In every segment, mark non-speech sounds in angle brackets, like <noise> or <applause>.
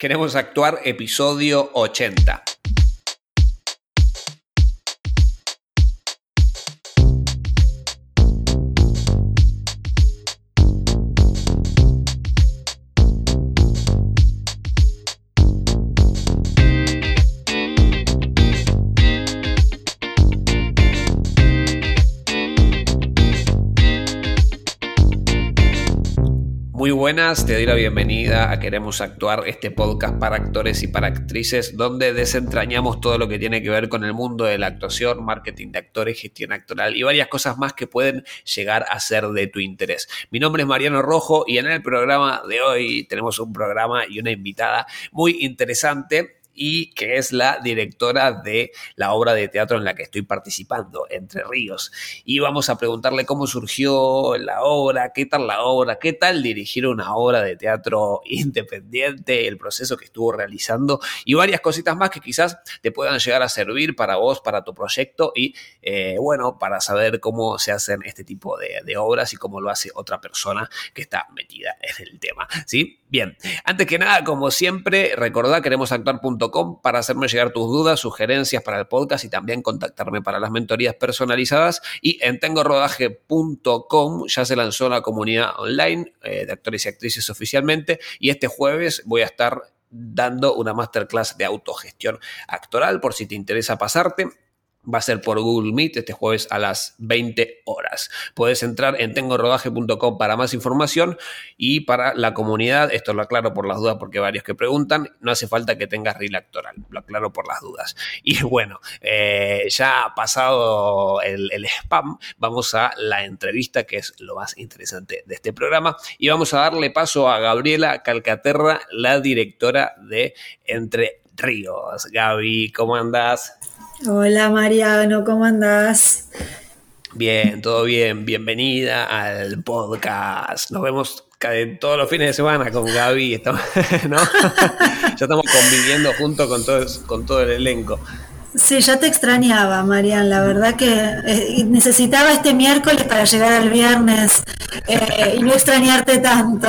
Queremos actuar episodio 80. Buenas, te doy la bienvenida a Queremos Actuar, este podcast para actores y para actrices, donde desentrañamos todo lo que tiene que ver con el mundo de la actuación, marketing de actores, gestión actoral y varias cosas más que pueden llegar a ser de tu interés. Mi nombre es Mariano Rojo y en el programa de hoy tenemos un programa y una invitada muy interesante y que es la directora de la obra de teatro en la que estoy participando, Entre Ríos. Y vamos a preguntarle cómo surgió la obra, qué tal la obra, qué tal dirigir una obra de teatro <laughs> independiente, el proceso que estuvo realizando y varias cositas más que quizás te puedan llegar a servir para vos, para tu proyecto y eh, bueno, para saber cómo se hacen este tipo de, obras y cómo lo hace otra persona que está metida en el tema. ¿sí? Bien, antes que nada, como siempre, recordad para hacerme llegar tus dudas, sugerencias para el podcast y también contactarme para las mentorías personalizadas. Y en tengorodaje.com ya se lanzó la comunidad online eh, de actores y actrices oficialmente y este jueves voy a estar dando una masterclass de autogestión actoral por si te interesa pasarte va a ser por Google Meet este jueves a las 20 horas. Puedes entrar en tengorodaje.com para más información y para la comunidad, esto lo aclaro por las dudas porque varios que preguntan, no hace falta que tengas reel actoral, lo aclaro por las dudas. <laughs> Y bueno, eh, ya pasado el, el spam, vamos a la entrevista que es lo más interesante de este programa y vamos a darle paso a Gabriela Calcaterra, la directora de Entre Ríos. Gaby, ¿cómo andás? Hola Mariano, ¿cómo andás? Bien, todo bien. Bienvenida al podcast. Nos vemos todos los fines de semana con Gaby. <laughs> ¿no? <laughs> ya estamos conviviendo junto con todo, con todo el elenco. Sí, ya te extrañaba, Marian. La verdad que eh, necesitaba este miércoles para llegar al viernes eh, y no extrañarte tanto.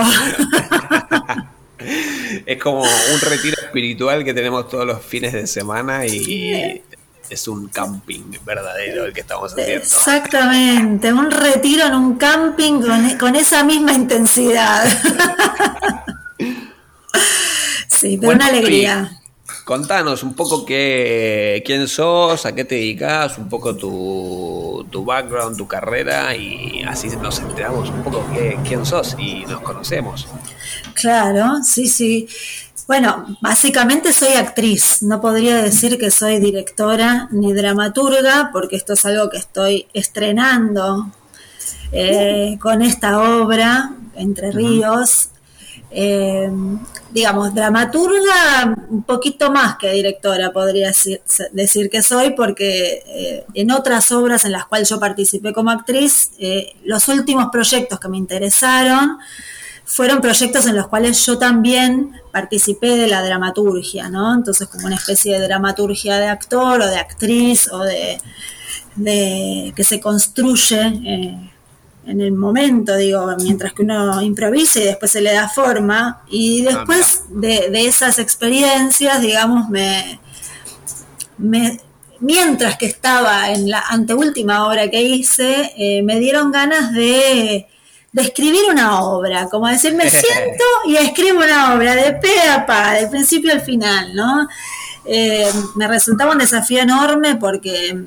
<laughs> es como un retiro espiritual que tenemos todos los fines de semana y es un camping verdadero el que estamos haciendo. Exactamente, un retiro en un camping con, esa misma intensidad. <laughs> sí, pero una alegría. Contanos un poco qué, quién sos, a qué te dedicas, un poco tu, tu background, tu carrera y así nos enteramos un poco quién sos y nos conocemos. Claro, sí, sí. Bueno, básicamente soy actriz, no podría decir que soy directora ni dramaturga, porque esto es algo que estoy estrenando eh, con esta obra, Entre Ríos. Eh, digamos, dramaturga un poquito más que directora, podría decir, que soy, porque eh, en otras obras en las cuales yo participé como actriz, los últimos proyectos que me interesaron, fueron proyectos en los cuales yo también participé de la dramaturgia, ¿no? Entonces como una especie de dramaturgia de actor o de actriz o de, que se construye eh, en el momento, digo, mientras que uno improvisa y después se le da forma. Y ah, después de, esas experiencias, digamos, me, mientras que estaba en la anteúltima obra que hice, eh, me dieron ganas de de escribir una obra, como decir, me <laughs> siento y escribo una obra de pe a pa, del principio al final, ¿no? Eh, me resultaba un desafío enorme porque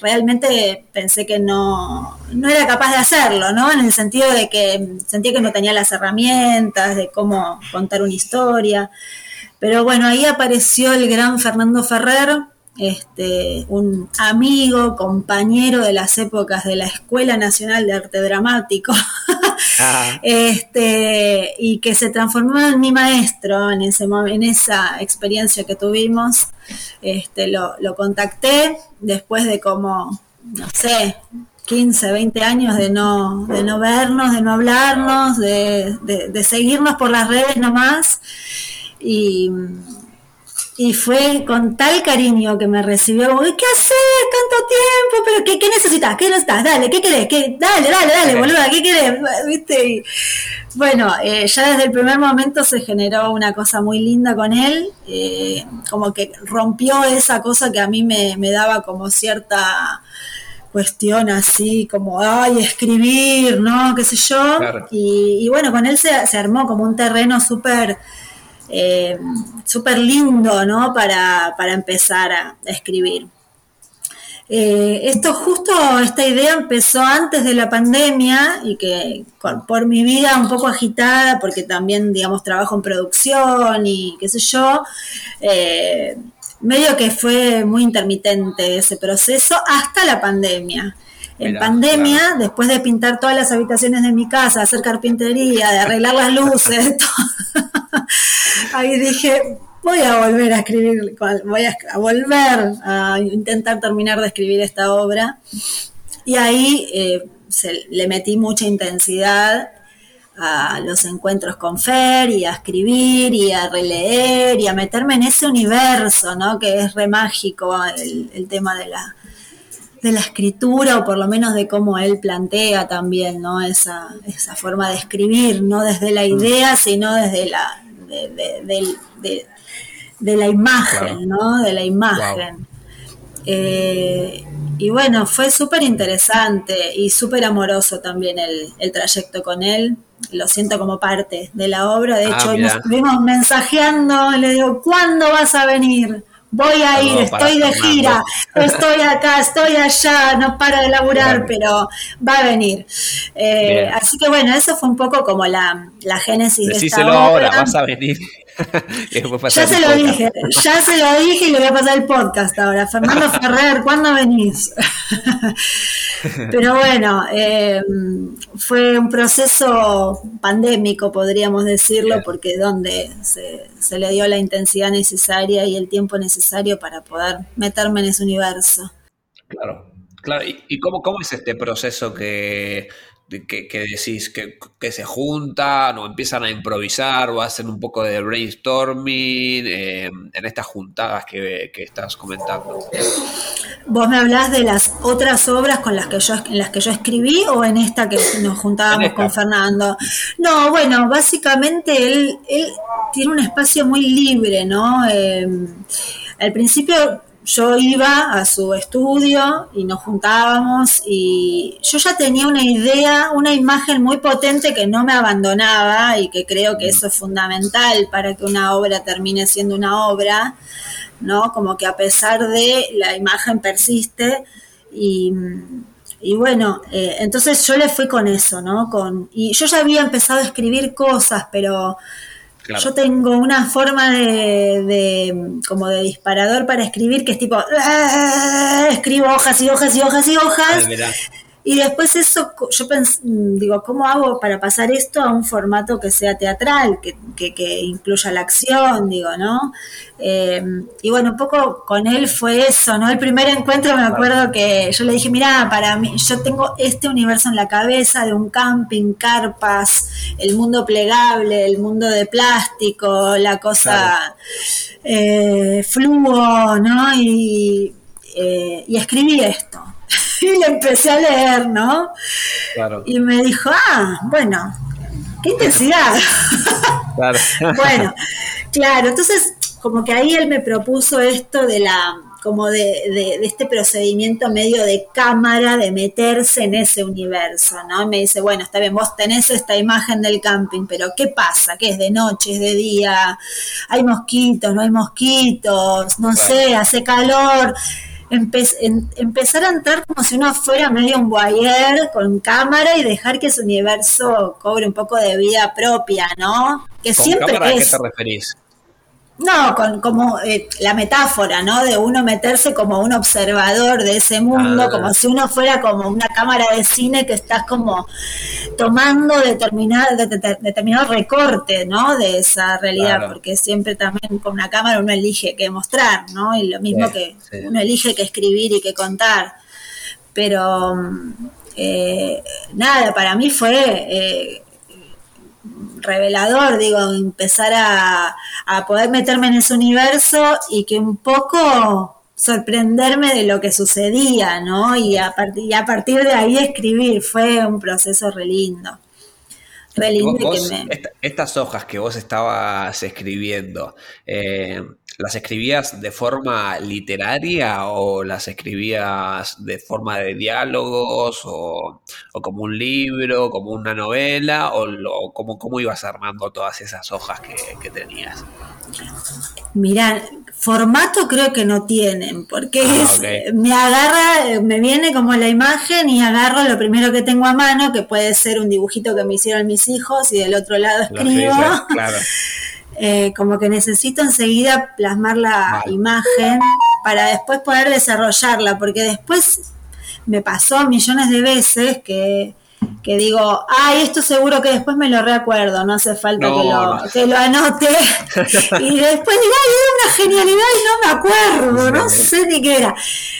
realmente pensé que no, no era capaz de hacerlo, ¿no? En el sentido de que sentía que no tenía las herramientas de cómo contar una historia. Pero bueno, ahí apareció el gran Fernando Ferrer, este, un amigo, compañero de las épocas de la Escuela Nacional de Arte Dramático, <laughs> este, y que se transformó en mi maestro en, ese, en esa experiencia que tuvimos. Este, lo, contacté después de como, no sé, 15, 20 años de no, de no vernos, de no hablarnos, de, de seguirnos por las redes nomás. Y y fue con tal cariño que me recibió, como, ¿qué haces tanto tiempo? ¿Pero qué, qué necesitas? ¿Qué necesitas? Dale, ¿qué querés? ¿Qué? Dale, dale, dale, boluda, ¿qué querés? <laughs> ¿Viste? bueno, eh, ya desde el primer momento se generó una cosa muy linda con él, eh, como que rompió esa cosa que a mí me, me daba como cierta cuestión así como, ay, escribir, ¿no? ¿Qué sé yo? Y, y, bueno, con él se, se armó como un terreno súper eh, súper lindo, ¿no? Para, empezar a, escribir. Eh, esto justo, esta idea empezó antes de la pandemia y que por mi vida un poco agitada, porque también, digamos, trabajo en producción y qué sé yo, eh, medio que fue muy intermitente ese proceso hasta la pandemia. En pandemia, después de pintar todas las habitaciones de mi casa, hacer carpintería, de arreglar las luces, <laughs> todo, ahí dije, voy a volver a escribir, voy a, volver a intentar terminar de escribir esta obra. Y ahí eh, le metí mucha intensidad a los encuentros con Fer y a escribir y a releer y a meterme en ese universo, ¿no? Que es re mágico el, tema de la, de la escritura o por lo menos de cómo él plantea también, ¿no? Esa, esa forma de escribir, no desde la idea, sino desde la, de, la imagen, ¿no? De la imagen. Eh, y bueno, fue súper interesante y súper amoroso también el, trayecto con él. Lo siento como parte de la obra. De ah, hecho, nos estuvimos mensajeando. Le digo, ¿cuándo vas a venir? Voy a ir, estoy de gira, estoy acá, estoy allá, no para de laburar, pero va a venir. Eh, así que bueno, eso fue un poco como la, la génesis de esta obra. ahora, vas a venir. <laughs> ya se lo dije, ya se lo dije y le voy a pasar el podcast ahora. Fernando <laughs> Ferrer, ¿cuándo venís? <laughs> Pero bueno, eh, fue un proceso pandémico, podríamos decirlo, porque donde se, se le dio la intensidad necesaria y el tiempo necesario para poder meterme en ese universo. Claro, claro. ¿Y, cómo, cómo es este proceso que que, decís que, se juntan o empiezan a improvisar o hacen un poco de brainstorming eh, en estas juntadas que, estás comentando? ¿Vos me hablás de las otras obras con las que yo, en las que yo escribí o en esta que nos juntábamos con Fernando? No, bueno, básicamente él, él tiene un espacio muy libre, ¿no? Eh, al principio yo iba a su estudio y nos juntábamos y yo ya tenía una idea, una imagen muy potente que no me abandonaba y que creo que eso es fundamental para que una obra termine siendo una obra, ¿no? Como que a pesar de la imagen persiste y, bueno, eh, entonces yo le fui con eso, ¿no? Con, y yo ya había empezado a escribir cosas, pero yo tengo una forma de, como de disparador para escribir que es tipo, ah", escribo hojas y hojas y hojas y hojas. Y después eso, yo digo, ¿cómo hago para pasar esto a un formato que sea teatral, que, que, incluya la acción, digo, ¿no? Eh, y bueno, un poco con él fue eso, ¿no? El primer encuentro me acuerdo que yo le dije, mira, para mí, yo tengo este universo en la cabeza de un camping, carpas, el mundo plegable, el mundo de plástico, la cosa eh, fluo, ¿no? Y, eh, y escribí esto <laughs> y le empecé a leer, ¿no? Y me dijo, ah, bueno, qué intensidad. <laughs> Claro. <laughs> bueno, claro, entonces como que ahí él me propuso esto de la como de, de, este procedimiento medio de cámara, de meterse en ese universo, ¿no? me dice, bueno, está bien, vos tenés esta imagen del camping, pero ¿qué pasa? ¿Qué es de noche, es de día? ¿Hay mosquitos, no hay mosquitos? No sé, hace calor empezar a entrar como si uno fuera medio un voyeur con cámara y dejar que ese universo cobre un poco de vida propia, ¿no? Que siempre cámara, ¿A qué te referís? No, con como eh, la metáfora, ¿no? De uno meterse como un observador de ese mundo, ah. como si uno fuera como una cámara de cine que estás como tomando determinado, determinado recorte, ¿no? De esa realidad, porque siempre también con una cámara uno elige qué mostrar, ¿no? Y lo mismo que uno elige qué escribir y qué contar. Pero mm, eh, nada, para mí fue... Eh, revelador, digo, empezar a, a poder meterme en ese universo y que un poco sorprenderme de lo que sucedía, ¿no? Y a, partir, a partir de ahí escribir, fue un proceso re lindo. Re lindo estas hojas que vos estabas escribiendo, eh, ¿las escribías de forma literaria o las escribías de forma de diálogos o, como un libro, como una novela o, lo, cómo, ibas armando todas esas hojas que, que tenías? Mirá, formato creo que no tienen, porque ah, me agarra, me viene como la imagen y agarro lo primero que tengo a mano, que puede ser un dibujito que me hicieron mis hijos y del otro lado escribo. <laughs> Eh, como que necesito enseguida plasmar la imagen para después poder desarrollarla, porque después me pasó millones de veces que que digo, ay, esto seguro que después me lo recuerdo, no hace falta que, lo, que lo anote. <laughs> y después digo, ay, era una genialidad y no me acuerdo, no sé ni qué era.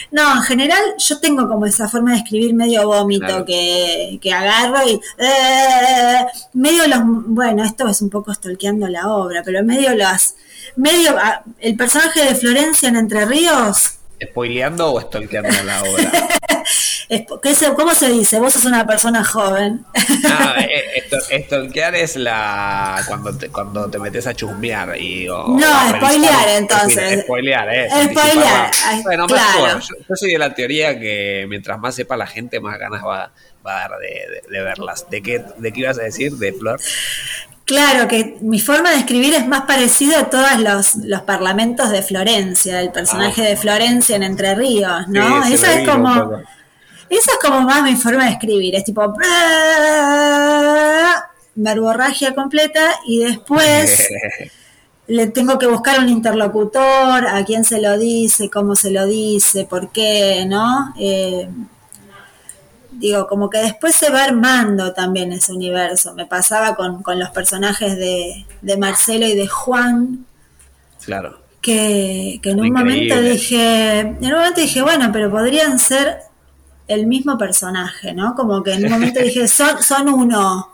No, en general yo tengo como esa forma de escribir medio vómito que, que, agarro y eh, medio los, bueno, esto es un poco estolqueando la obra, pero medio los, medio, ah, el personaje de Florencia en Entre Ríos. ¿Spoileando o estolqueando la obra? <laughs> ¿Cómo se dice? Vos sos una persona joven. No, <laughs> eh, estolquear es la cuando te, cuando te metes a chusmear y no, spoilear entonces. Spoilear, eh. Spoilear. Bueno, claro. yo, soy de la teoría que mientras más sepa la gente, más ganas va, va a dar de, de, verlas. ¿De qué, ¿De qué ibas a decir, de Flor? Claro, que mi forma de escribir es más parecida a todos los, los parlamentos de Florencia, el personaje ah. de Florencia en Entre Ríos, ¿no? Eso es como esa es como más mi forma de escribir, es tipo verborragia completa y después <laughs> le tengo que buscar un interlocutor, a quién se lo dice, cómo se lo dice, por qué, ¿no? Eh, digo, como que después se va armando también ese universo. Me pasaba con, los personajes de, Marcelo y de Juan. Claro. Que, que en un momento dije, en un momento dije, bueno, pero podrían ser el mismo personaje, ¿no? Como que en un momento dije, son, son uno.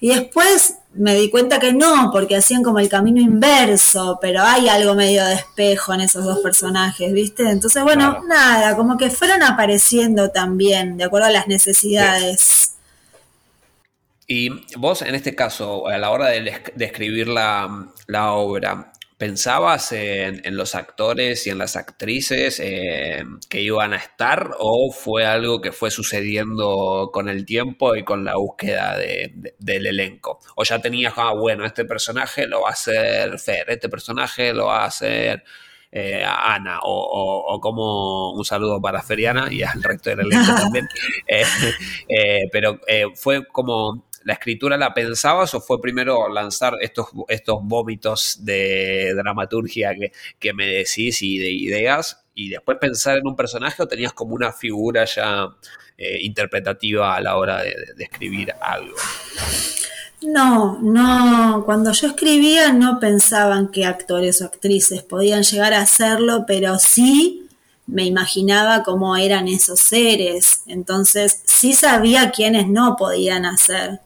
Y después me di cuenta que no, porque hacían como el camino inverso, pero hay algo medio de espejo en esos dos personajes, ¿viste? Entonces, bueno, nada, como que fueron apareciendo también, de acuerdo a las necesidades. Y vos, en este caso, a la hora de, escribir la, la obra, ¿Pensabas en, los actores y en las actrices eh, que iban a estar o fue algo que fue sucediendo con el tiempo y con la búsqueda del elenco? ¿O ya tenías, ah, bueno, este personaje lo va a hacer Fer, este personaje lo va a hacer eh, Ana, o, como un saludo para Feriana y al resto del elenco también? <laughs> Eh, pero fue como ¿La escritura la pensabas o fue primero lanzar estos, estos vómitos de dramaturgia que, que me decís y de ideas y después pensar en un personaje o tenías como una figura ya eh, interpretativa a la hora de, escribir algo? No, no, cuando yo escribía no pensaban que actores o actrices podían llegar a hacerlo, pero sí me imaginaba cómo eran esos seres, entonces sí sabía quiénes no podían hacer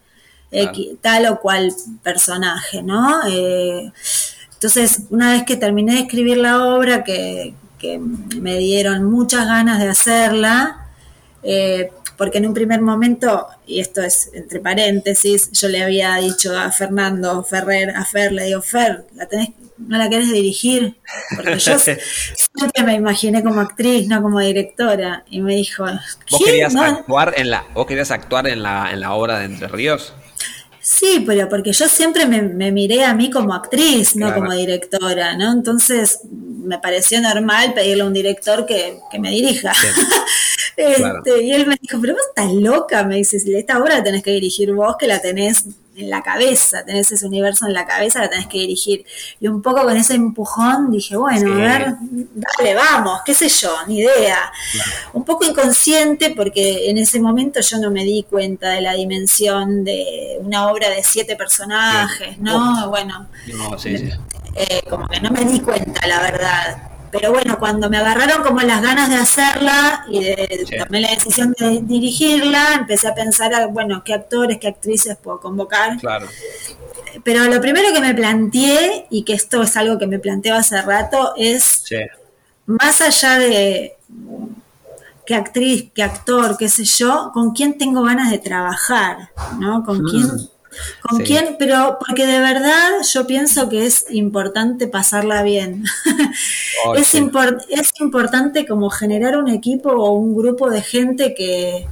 tal o cual personaje, ¿no? Eh, entonces, una vez que terminé de escribir la obra, que, me dieron muchas ganas de hacerla, eh, porque en un primer momento, y esto es entre paréntesis, yo le había dicho a Fernando Ferrer, a Fer, le digo, Fer, ¿la tenés, ¿no la querés dirigir? Porque yo <laughs> siempre me imaginé como actriz, no como directora. Y me dijo, ¿Vos querías, actuar en la, ¿Vos querías actuar en la, en la obra de Entre Ríos? Sí, pero porque yo siempre me, miré a mí como actriz, no como directora, ¿no? Entonces me pareció normal pedirle a un director que, me dirija. <laughs> Este, y él me dijo, pero vos estás loca, me dice, esta obra la tenés que dirigir vos, que la tenés en la cabeza, tenés ese universo en la cabeza, la tenés que dirigir. Y un poco con ese empujón dije, bueno, a ver, dale, vamos, qué sé yo, ni idea. Un poco inconsciente porque en ese momento yo no me di cuenta de la dimensión de una obra de siete personajes, ¿no? Bueno, eh, como que no me di cuenta, la verdad. Pero bueno, cuando me agarraron como las ganas de hacerla y de, tomé la decisión de dirigirla, empecé a pensar, bueno, qué actores, qué actrices puedo convocar. Claro. Pero lo primero que me planteé, y que esto es algo que me planteo hace rato, es más allá de qué actriz, qué actor, qué sé yo, con quién tengo ganas de trabajar, ¿no? Con mm. quién ¿Con quién? Pero porque de verdad yo pienso que es importante pasarla bien. <laughs> es, es importante como generar un equipo o un grupo de gente que,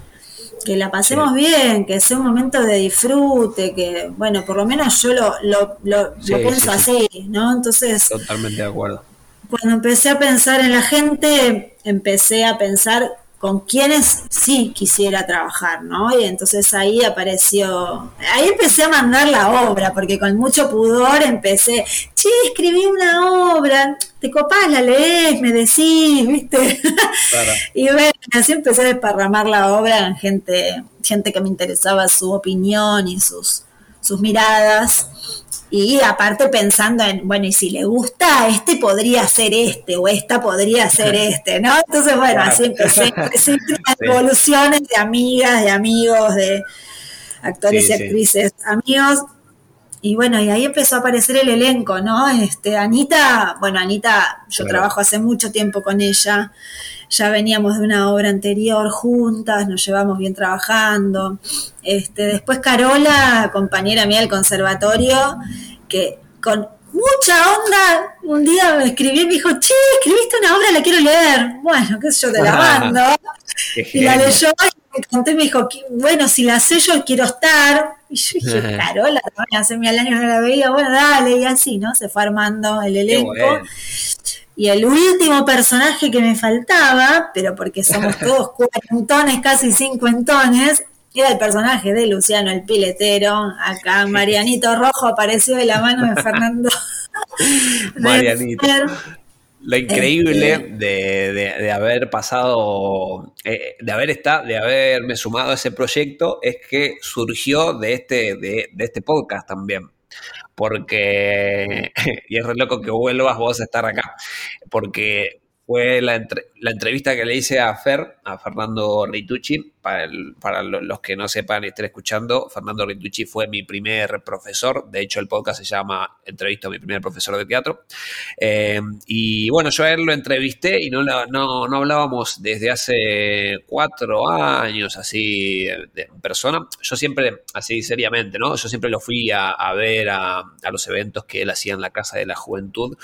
que la pasemos bien, que sea un momento de disfrute, que, bueno, por lo menos yo lo, lo, lo, pienso así, ¿no? Entonces... Totalmente de acuerdo. Cuando empecé a pensar en la gente, empecé a pensar con quienes sí quisiera trabajar, ¿no? Y entonces ahí apareció, ahí empecé a mandar la obra, porque con mucho pudor empecé, che, escribí una obra, te copás, la lees, me decís, ¿viste? <laughs> y bueno, así empecé a desparramar la obra en gente, gente que me interesaba su opinión y sus, sus miradas. Y aparte pensando en, bueno, y si le gusta, este podría ser este, o esta podría ser <laughs> este, ¿no? Entonces, bueno, así empecé, empecé <laughs> evoluciones de amigas, de amigos, de actores y actrices, amigos. Y bueno, y ahí empezó a aparecer el elenco, ¿no? Este, Anita, bueno, Anita, yo trabajo hace mucho tiempo con ella, ya veníamos de una obra anterior juntas, nos llevamos bien trabajando. Este, después Carola, compañera mía del conservatorio, que con mucha onda, un día me escribió y me dijo, che, escribiste una obra, la quiero leer. Bueno, qué sé yo, te la <laughs> mando. y la leyó me conté y me dijo, bueno, si la sé yo quiero estar. Y yo dije, Carola, hace mil años no la veía, bueno, dale, y así, ¿no? Se fue armando el elenco. Y el último personaje que me faltaba, pero porque somos <laughs> todos cuarentones, casi cincuentones, era el personaje de Luciano el Piletero. Acá Marianito Rojo apareció de la mano de Fernando. <laughs> <laughs> Marianito. Lo increíble este, de, de, haber pasado, eh, de haber estado, de haberme sumado a ese proyecto, es que surgió de este, de, de este podcast también. Porque, <laughs> y es re loco que vuelvas vos a estar acá, porque fue la, la, entrevista que le hice a Fer, Fernando Ritucci. Para, los que no sepan y estén escuchando, Fernando Ritucci fue mi primer profesor. De hecho, el podcast se llama Entrevista a mi primer profesor de teatro. Eh, y bueno, yo a él lo entrevisté y no, no, no hablábamos desde hace cuatro años, así, de persona. Yo siempre, así seriamente, ¿no? Yo siempre lo fui a, ver a, los eventos que él hacía en la Casa de la Juventud.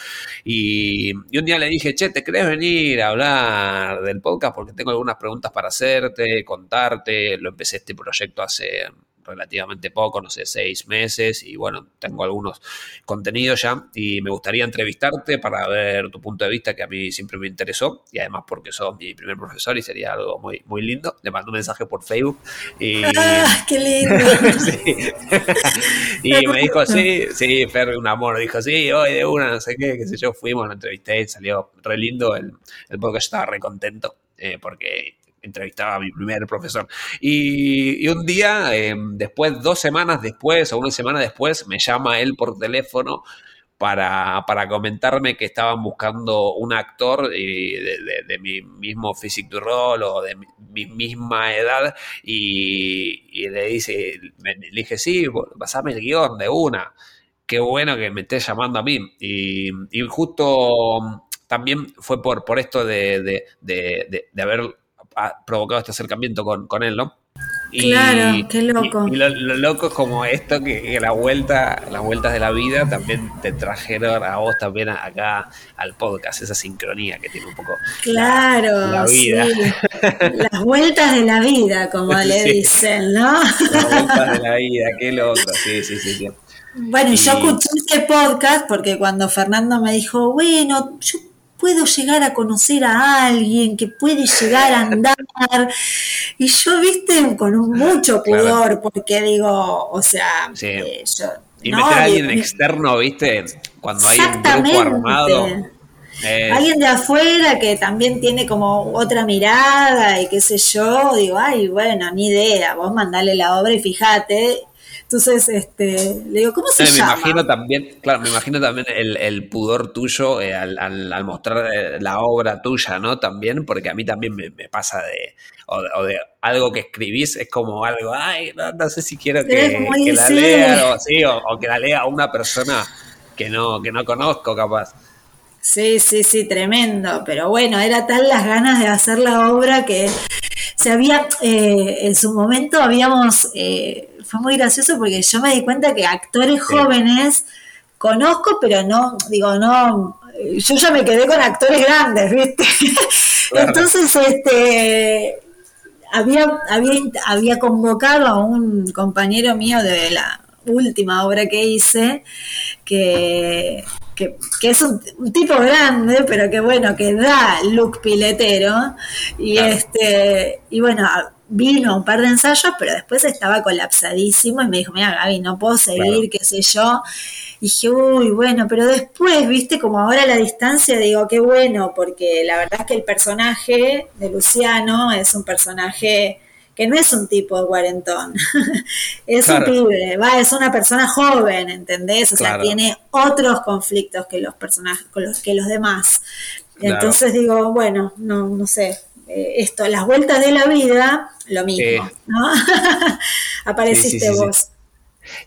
Y, y un día le dije, che, ¿te crees venir a hablar del podcast porque tengo algunas preguntas para hacerte, contarte. Lo empecé este proyecto hace relativamente poco, no sé, seis meses, y bueno, tengo algunos contenidos ya y me gustaría entrevistarte para ver tu punto de vista que a mí siempre me interesó y además porque sos mi primer profesor y sería algo muy, muy lindo. Le mando un mensaje por Facebook y... <laughs> ¡Ah, qué lindo! <laughs> <laughs> y me dijo, sí, sí, Fer, un amor, dijo, sí, hoy de una, no sé qué, qué sé yo, fuimos, lo entrevisté, salió re lindo, el, el podcast estaba re contento. Eh, porque entrevistaba a mi primer profesor. Y, un día, em, después, dos semanas después o una semana después, me llama él por teléfono para, comentarme que estaban buscando un actor de, mi mismo physique du rol o de mi, misma edad y, le dice, le dije, sí, pasame el guion de una. Qué bueno que me estés llamando a mí. Y, justo también fue por, por esto de, de haber ha provocado este acercamiento con, con él, ¿no? claro, qué loco. Y, lo, loco es como esto, que, la vuelta, las vueltas de la vida también te trajeron a vos también acá al podcast, esa sincronía que tiene un poco claro, la, vida. <laughs> Las vueltas de la vida, como <laughs> le dicen, ¿no? Las vueltas de la <laughs> vida, qué loco, sí, sí, sí. sí. Bueno, y yo escuché este podcast porque cuando Fernando me dijo, bueno, yo puedo llegar a conocer a alguien, que puede llegar a andar. Y yo, viste, con mucho pudor, porque digo, o sea, eh, yo, y meter a alguien externo, viste, cuando hay un grupo armado. Alguien de afuera que también tiene como otra mirada y qué sé yo, digo, ay, bueno, ni idea, vos mandale la obra y fíjate. Entonces, este, le digo, ¿cómo se me llama? imagino también, claro, me imagino también el, pudor tuyo eh, al, mostrar eh, la obra tuya, ¿no? También, porque a mí también me, pasa de o, de, algo que escribís, es como algo, ay, no, sé si quiero que, la lea, o, sí, o, que la lea una persona que no, que no conozco, capaz. Sí, sí, sí, tremendo. Pero bueno, era tal las ganas de hacer la obra que se había, eh, en su momento habíamos fue muy gracioso porque yo me di cuenta que actores jóvenes conozco, pero no, digo, no, yo ya me quedé con actores grandes, ¿viste? <laughs> Entonces, este, había, había, había convocado a un compañero mío de la última obra que hice, que, que, es un, tipo grande, pero que bueno, que da look piletero. Y este, y bueno, vino un par de ensayos, pero después estaba colapsadísimo y me dijo, mira Gaby, no puedo seguir, qué sé yo. Y dije, uy, bueno, pero después, viste, como ahora a la distancia, digo, qué bueno, porque la verdad es que el personaje de Luciano es un personaje que no es un tipo de cuarentón, <laughs> es un pibe, va, es una persona joven, ¿entendés? O sea, tiene otros conflictos que los personajes, los, que los demás. Entonces digo, bueno, no, no sé, eh, esto, las vueltas de la vida, lo mismo, ¿no? <laughs> Apareciste vos.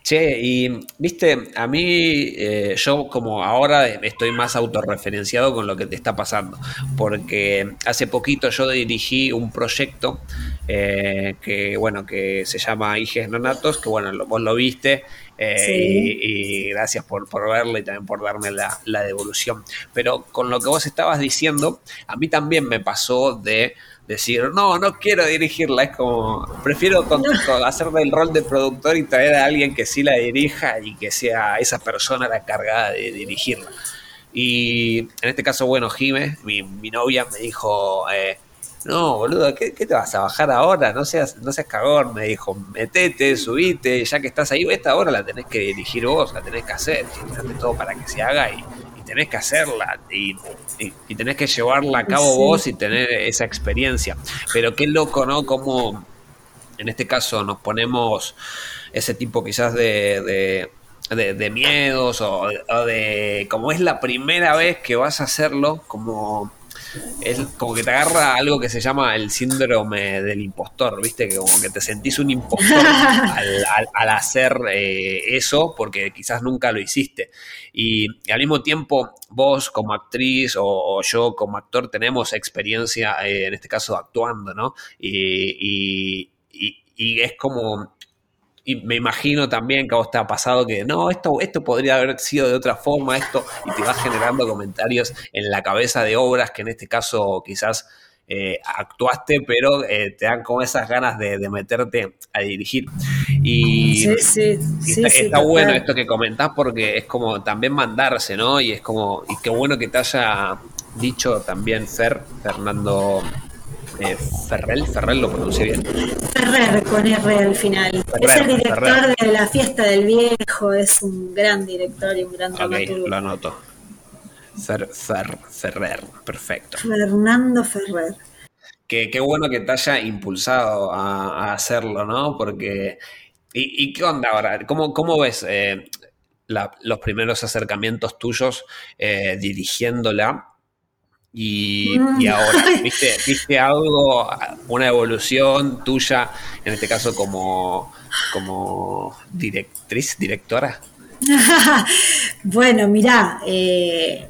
Che, y viste, a mí eh, yo como ahora estoy más autorreferenciado con lo que te está pasando, porque hace poquito yo dirigí un proyecto eh, que, bueno, que se llama Iges Nonatos, que bueno, vos lo viste, y, gracias por, por, verlo y también por darme la, la, devolución. Pero con lo que vos estabas diciendo, a mí también me pasó de decir, no, no quiero dirigirla, es como, prefiero hacerme el rol de productor y traer a alguien que sí la dirija y que sea esa persona la cargada de dirigirla. Y en este caso, bueno, Jime, mi, mi novia, me dijo, eh, no, boludo, ¿qué, te vas a bajar ahora? No seas, no seas cagón, me dijo, metete, subite, ya que estás ahí, esta hora la tenés que dirigir vos, la tenés que hacer, todo para que se haga y, tenés que hacerla y, tenés que llevarla a cabo vos y tener esa experiencia. Pero qué loco, ¿no? Como en este caso nos ponemos ese tipo quizás de, de, miedos o, o, de como es la primera vez que vas a hacerlo, como es como que te agarra algo que se llama el síndrome del impostor, ¿viste? Que como que te sentís un impostor <laughs> al, hacer eh, eso porque quizás nunca lo hiciste. Y, al mismo tiempo, vos como actriz o, yo como actor tenemos experiencia, eh, en este caso, actuando, ¿no? y, y es como y me imagino también que a vos te ha pasado que no, esto, esto podría haber sido de otra forma, esto, y te vas generando comentarios en la cabeza de obras que en este caso quizás eh, actuaste, pero eh, te dan como esas ganas de, meterte a dirigir. Y, sí, sí, está, bueno esto que comentás porque es como también mandarse, ¿no? Y es como, y qué bueno que te haya dicho también Fer, Fernando eh, Ferrell, Ferrell lo pronuncié bien. Ferrer con R al final. es el director de La Fiesta del Viejo, es un gran director y un gran dramaturgo. lo anoto. Fer, Ferrer, perfecto. Fernando Ferrer. Qué, qué bueno que te haya impulsado a, hacerlo, ¿no? Porque. ¿Y, qué onda ahora? ¿Cómo, cómo ves eh, los primeros acercamientos tuyos eh, dirigiéndola? Y, mm. ahora, <laughs> ¿viste, algo, una evolución tuya, en este caso como, como directriz, directora? <laughs> bueno, mira, eh,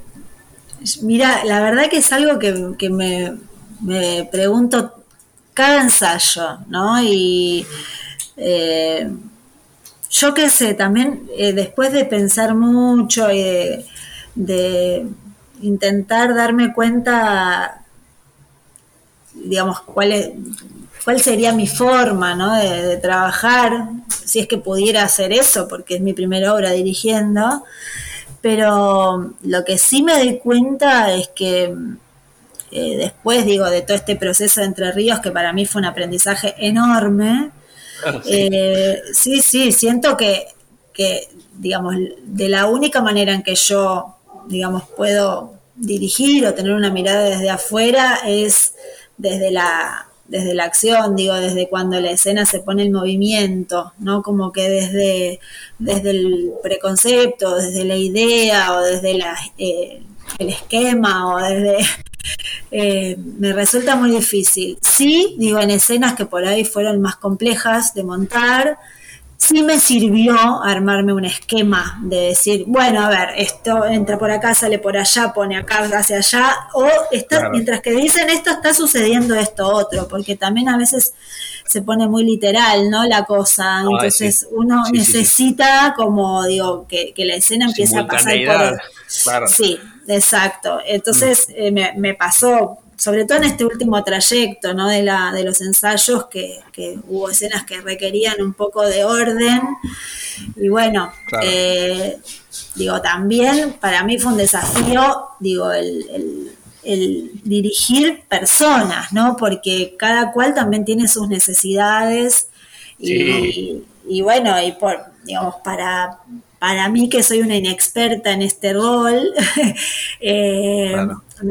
mira, la verdad que es algo que, me, pregunto cada ensayo, ¿no? Y eh, yo qué sé, también eh, después de pensar mucho y de intentar darme cuenta, digamos, cuál, cuál sería mi forma ¿no? de, trabajar, si es que pudiera hacer eso, porque es mi primera obra dirigiendo. Pero lo que sí me doy cuenta es que eh, después, digo, de todo este proceso de Entre Ríos, que para mí fue un aprendizaje enorme, ah, eh, sí, sí, siento que, que, digamos, de la única manera en que yo digamos, puedo dirigir o tener una mirada desde afuera es desde la, desde la acción, digo, desde cuando la escena se pone en movimiento, ¿no? Como que desde, desde el preconcepto, desde la idea o desde eh, el esquema o desde... <laughs> Eh, me resulta muy difícil. Sí, digo, en escenas que por ahí fueron más complejas de montar, sí me sirvió armarme un esquema de decir, bueno, a ver, esto entra por acá, sale por allá, pone acá, hacia allá, o está, mientras que dicen esto está sucediendo esto otro, porque también a veces se pone muy literal, ¿no? La cosa, entonces uno necesita como, digo, que, la escena empiece a pasar por... Sí, exacto. Entonces mm. eh, me, me pasó sobre todo en este último trayecto ¿no? de, la, de los ensayos, que, hubo escenas que requerían un poco de orden. Y bueno, eh, digo, también para mí fue un desafío, digo, el, dirigir personas, ¿no? Porque cada cual también tiene sus necesidades. Y, y bueno, y por, digamos, para, para mí que soy una inexperta en este rol, <laughs> eh,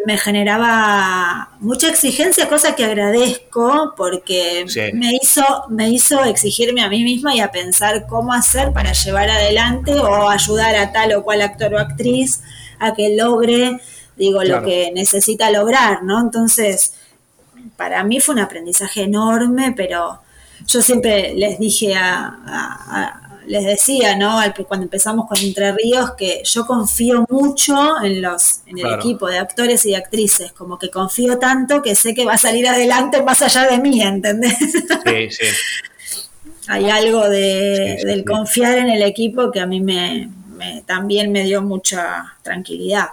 me generaba mucha exigencia, cosa que agradezco porque me, hizo, me hizo exigirme a mí misma y a pensar cómo hacer para llevar adelante o ayudar a tal o cual actor o actriz a que logre, digo, lo que necesita lograr, ¿no? Entonces, para mí fue un aprendizaje enorme, pero yo siempre les dije a les decía, ¿no? Cuando empezamos con Entre Ríos, que yo confío mucho en los, en el equipo de actores y actrices, como que confío tanto que sé que va a salir adelante más allá de mí, ¿entendés? Sí, sí. <laughs> Hay algo de, del confiar en el equipo que a mí me, también me dio mucha tranquilidad.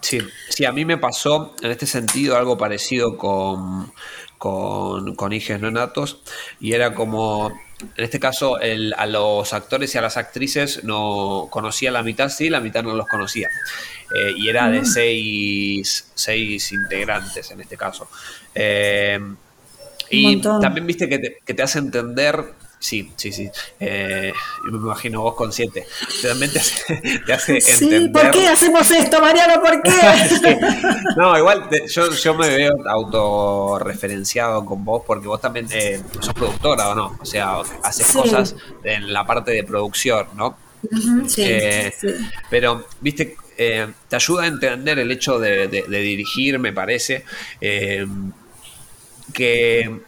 Sí, sí, a mí me pasó en este sentido algo parecido con, con, con Iges Nonatos y era como en este caso, a los actores y a las actrices no conocía la mitad, sí, la mitad no los conocía. Eh, y era de mm. seis, seis, integrantes en este caso. Eh, y también viste que te, que te hace entender Sí, sí, sí. Eh, me imagino vos con siete. Realmente <laughs> te hace sí, ¿por qué hacemos esto, Mariano? ¿Por qué? <laughs> No, igual yo, yo me veo autorreferenciado con vos porque vos también eh, sos productora o no. O sea, haces cosas en la parte de producción, ¿no? Eh, sí, Pero, viste, eh, te ayuda a entender el hecho de dirigir, me parece. que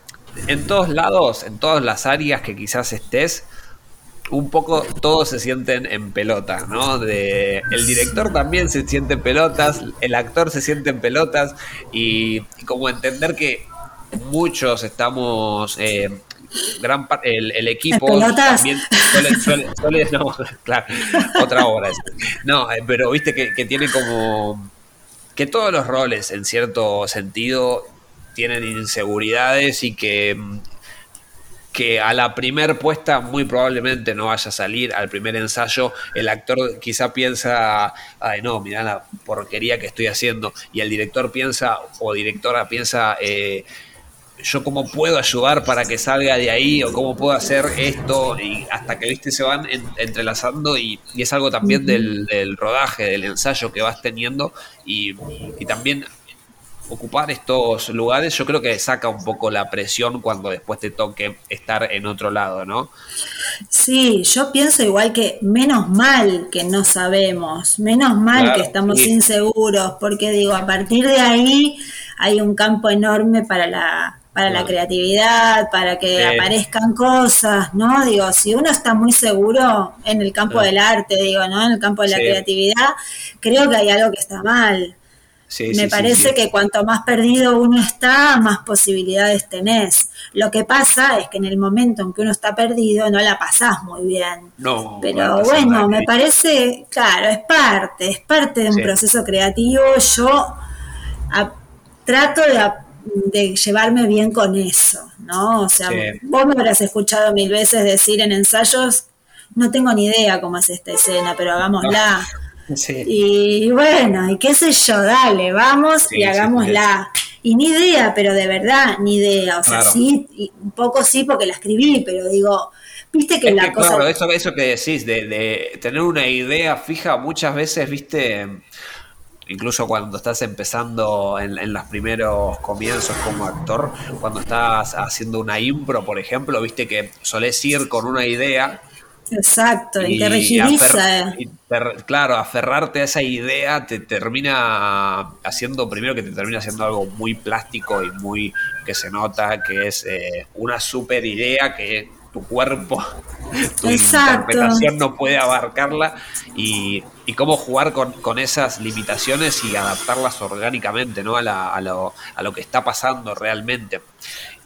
en todos lados, en todas las áreas que quizás estés, un poco todos se sienten en pelotas, ¿no? De, el director también se siente en pelotas, el actor se siente en pelotas y, como entender que muchos estamos... Eh, gran el, el equipo también suele, no, <laughs> claro, otra obra no, eh, pero viste que, que tiene como que todos los roles en cierto sentido tienen inseguridades y que, que a la primer puesta muy probablemente no vaya a salir, al primer ensayo el actor quizá piensa, ay no, mira la porquería que estoy haciendo, y el director piensa o directora piensa, eh, yo cómo puedo ayudar para que salga de ahí o cómo puedo hacer esto y hasta que viste se van entrelazando y, es algo también del, del, rodaje, del ensayo que vas teniendo y, y también ocupar estos lugares, yo creo que saca un poco la presión cuando después te toque estar en otro lado, ¿no? Sí, yo pienso igual que menos mal que no sabemos, menos mal que estamos inseguros, porque digo, a partir de ahí hay un campo enorme para la para la creatividad, para que aparezcan cosas, ¿no? Digo, si uno está muy seguro en el campo del arte, digo, ¿no? En el campo de la creatividad, creo que hay algo que está mal. Me parece que cuanto más perdido uno está, más posibilidades tenés. Lo que pasa es que en el momento en que uno está perdido no la pasás muy bien. No. Pero bueno, me parece, claro, es parte, es parte de un proceso creativo. Yo trato de, llevarme bien con eso, ¿no? O sea, vos me habrás escuchado mil veces decir en ensayos, no tengo ni idea cómo es esta escena, pero hagámosla. Y bueno, y qué sé yo, dale, vamos y hagámosla. y ni idea, pero de verdad, ni idea. O sea, sí, un poco sí porque la escribí, pero digo, viste que la cosa. Claro, eso, que decís, de, tener una idea fija, muchas veces, viste. incluso cuando estás empezando en, en, los primeros comienzos como actor, cuando estás haciendo una impro, por ejemplo, viste que solés ir con una idea Exacto, y, te rigidiza. claro, aferrarte a esa idea te termina haciendo, primero que te termina haciendo algo muy plástico y muy que se nota que es eh, una super idea que tu cuerpo, tu interpretación no puede abarcarla y, cómo jugar con, esas limitaciones y adaptarlas orgánicamente ¿no? a, lo, a lo que está pasando realmente.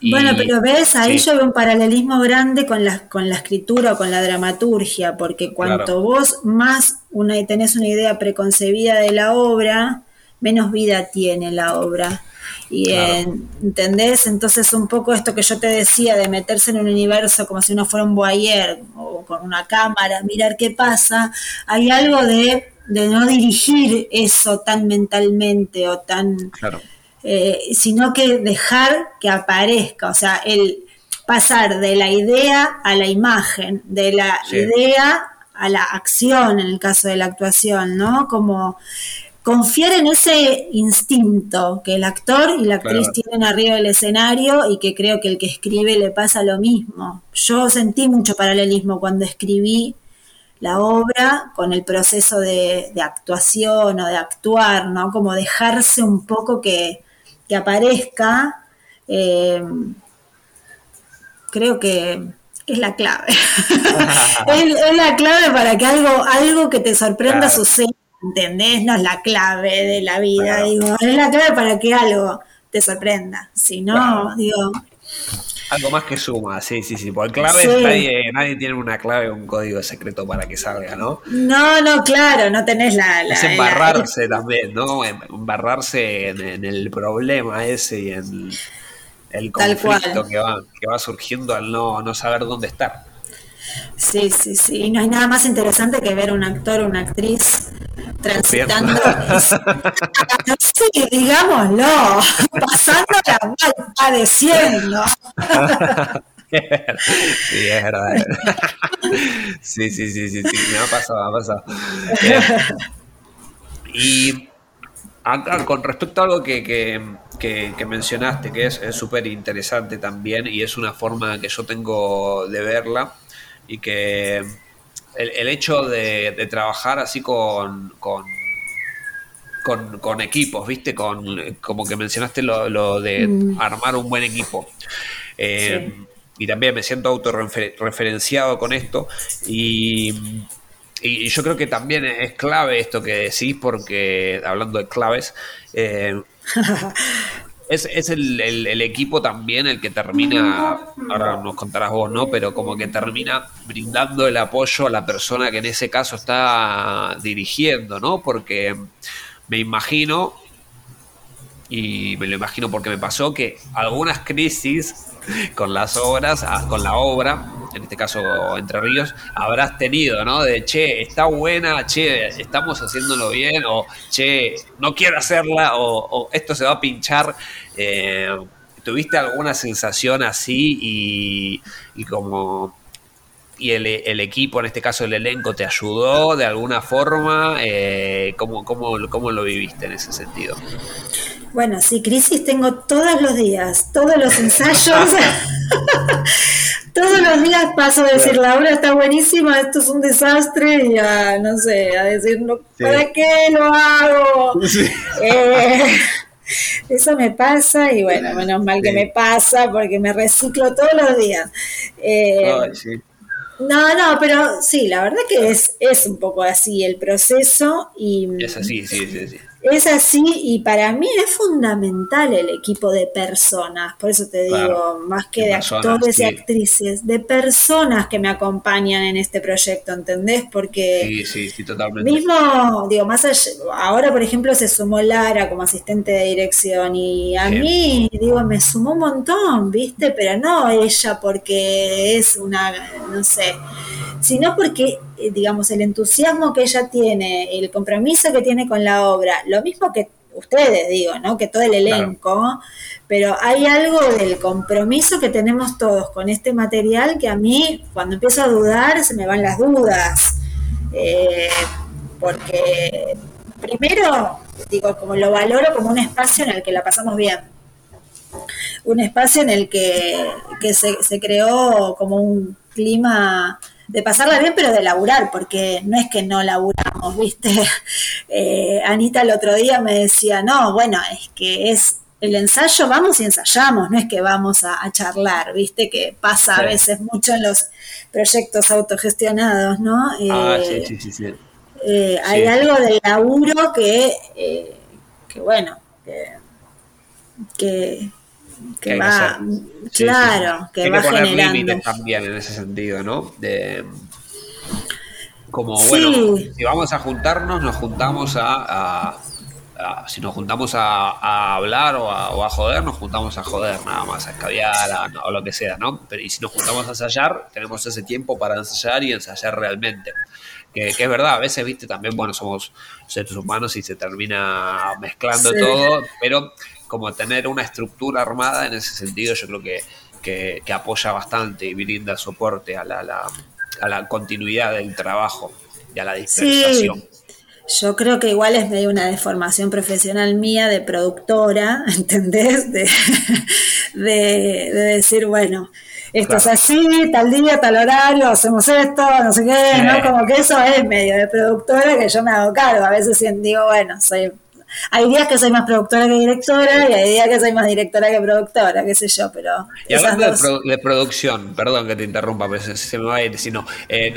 Bueno, pero ves, ahí yo veo un paralelismo grande con la, con la escritura o con la dramaturgia, porque cuanto vos más una, tenés una idea preconcebida de la obra, menos vida tiene la obra. Y entendés, entonces un poco esto que yo te decía de meterse en un universo como si uno fuera un voyeur o con una cámara, mirar qué pasa, hay algo de, de no dirigir eso tan mentalmente o tan... Claro eh, sino que dejar que aparezca, o sea, el pasar de la idea a la imagen, de la idea a la acción en el caso de la actuación, ¿no? Como confiar en ese instinto que el actor y la actriz tienen arriba del escenario y que creo que el que escribe le pasa lo mismo. Yo sentí mucho paralelismo cuando escribí la obra con el proceso de, de actuación o de actuar, ¿no? Como dejarse un poco que, que aparezca, eh, creo que es la clave. <laughs> <laughs> es, la clave para que algo, algo que te sorprenda suceda, ¿entendés? No es la clave de la vida, digo, es la clave para que algo te sorprenda. Si no, digo, algo más que suma, sí, sí, sí. Por clave nadie, nadie, tiene una clave o un código secreto para que salga, ¿no? No, no, claro, no tenés la. es embarrarse también, ¿no? Embarrarse en, el problema ese y en el conflicto que va, que va surgiendo al no, no saber dónde estar. Sí, sí, sí. Y no hay nada más interesante que ver un actor o una actriz transitando. <laughs> sí, digámoslo, <laughs> pasándola mal, padeciendo. sí, es verdad. sí, sí, sí, sí, sí, me ha pasado, me ha pasado. Eh, y acá, con respecto a algo que, que, que, mencionaste, que es súper interesante también, y es una forma que yo tengo de verla, y que el, hecho de, trabajar así con, con, con, equipos, ¿viste? Con, como que mencionaste lo, de mm. armar un buen equipo. Eh, y también me siento autorreferenciado con esto y, y, yo creo que también es clave esto que decís porque, hablando de claves, eh, <laughs> Es, es el, el, equipo también el que termina, ahora nos contarás vos, ¿no? Pero como que termina brindando el apoyo a la persona que en ese caso está dirigiendo, ¿no? Porque me imagino, y me lo imagino porque me pasó, que algunas crisis con las obras, ah, con la obra, en este caso Entre Ríos, habrás tenido, ¿no? De, che, está buena, che, estamos haciéndolo bien, o che, no quiero hacerla, o, esto se va a pinchar. Eh, ¿Tuviste alguna sensación así y, y como y el, equipo, en este caso el elenco, te ayudó de alguna forma? Eh, ¿cómo, cómo, cómo, lo viviste en ese sentido? Bueno, sí, crisis tengo todos los días, todos los ensayos. <laughs> todos los días paso a decir, la obra está buenísima, esto es un desastre, y a, no sé, a decir, ¿para qué lo hago? Eh, <laughs> eso me pasa y bueno, menos mal que me pasa porque me reciclo todos los días. Eh, no, no, pero sí, la verdad que es, es un poco así el proceso y... Es así, sí, sí, sí. Es así y para mí es fundamental el equipo de personas, por eso te digo, más que de, actores y actrices, de personas que me acompañan en este proyecto, ¿entendés? Porque sí, sí, sí, totalmente. mismo, digo, más allá, ahora por ejemplo se sumó Lara como asistente de dirección y a mí, digo, me sumó un montón, ¿viste? Pero no ella porque es una, no sé, sino porque, digamos, el entusiasmo que ella tiene, el compromiso que tiene con la obra, lo mismo que ustedes, digo, ¿no? Que todo el elenco, pero hay algo del compromiso que tenemos todos con este material que a mí, cuando empiezo a dudar, se me van las dudas. Eh, porque primero, digo, como lo valoro como un espacio en el que la pasamos bien. Un espacio en el que, se, se creó como un clima de pasarla bien, pero de laburar, porque no es que no laburamos, ¿viste? <laughs> Eh, Anita el otro día me decía, no, bueno, es que es el ensayo, vamos y ensayamos, no es que vamos a, charlar, ¿viste? Que pasa a veces mucho en los proyectos autogestionados, ¿no? ah, sí, sí, sí. sí. Eh, hay algo del laburo que, eh, que bueno, que, que, va, claro, que va generando. también en ese sentido, ¿no? De, como, bueno, si vamos a juntarnos, nos juntamos a, si nos juntamos a, hablar o a, joder, nos juntamos a joder nada más, a escabiar o lo que sea, ¿no? Pero y si nos juntamos a ensayar, tenemos ese tiempo para ensayar y ensayar realmente. Que, es verdad, a veces, viste, también, bueno, somos seres humanos y se termina mezclando todo, pero como tener una estructura armada en ese sentido yo creo que, que, apoya bastante y brinda soporte a la, a la continuidad del trabajo y a la dispersación. Yo creo que igual es medio una deformación profesional mía de productora, <laughs> ¿entendés? De, de, decir, bueno, esto es así, tal día, tal horario, hacemos esto, no sé qué, ¿no? Como que eso es medio de productora que yo me hago cargo. A veces digo, bueno, soy hay días que soy más productora que directora y hay días que soy más directora que productora, qué sé yo, pero... Y hablando de, producción, perdón que te interrumpa, pero se, me va a ir, sino, eh,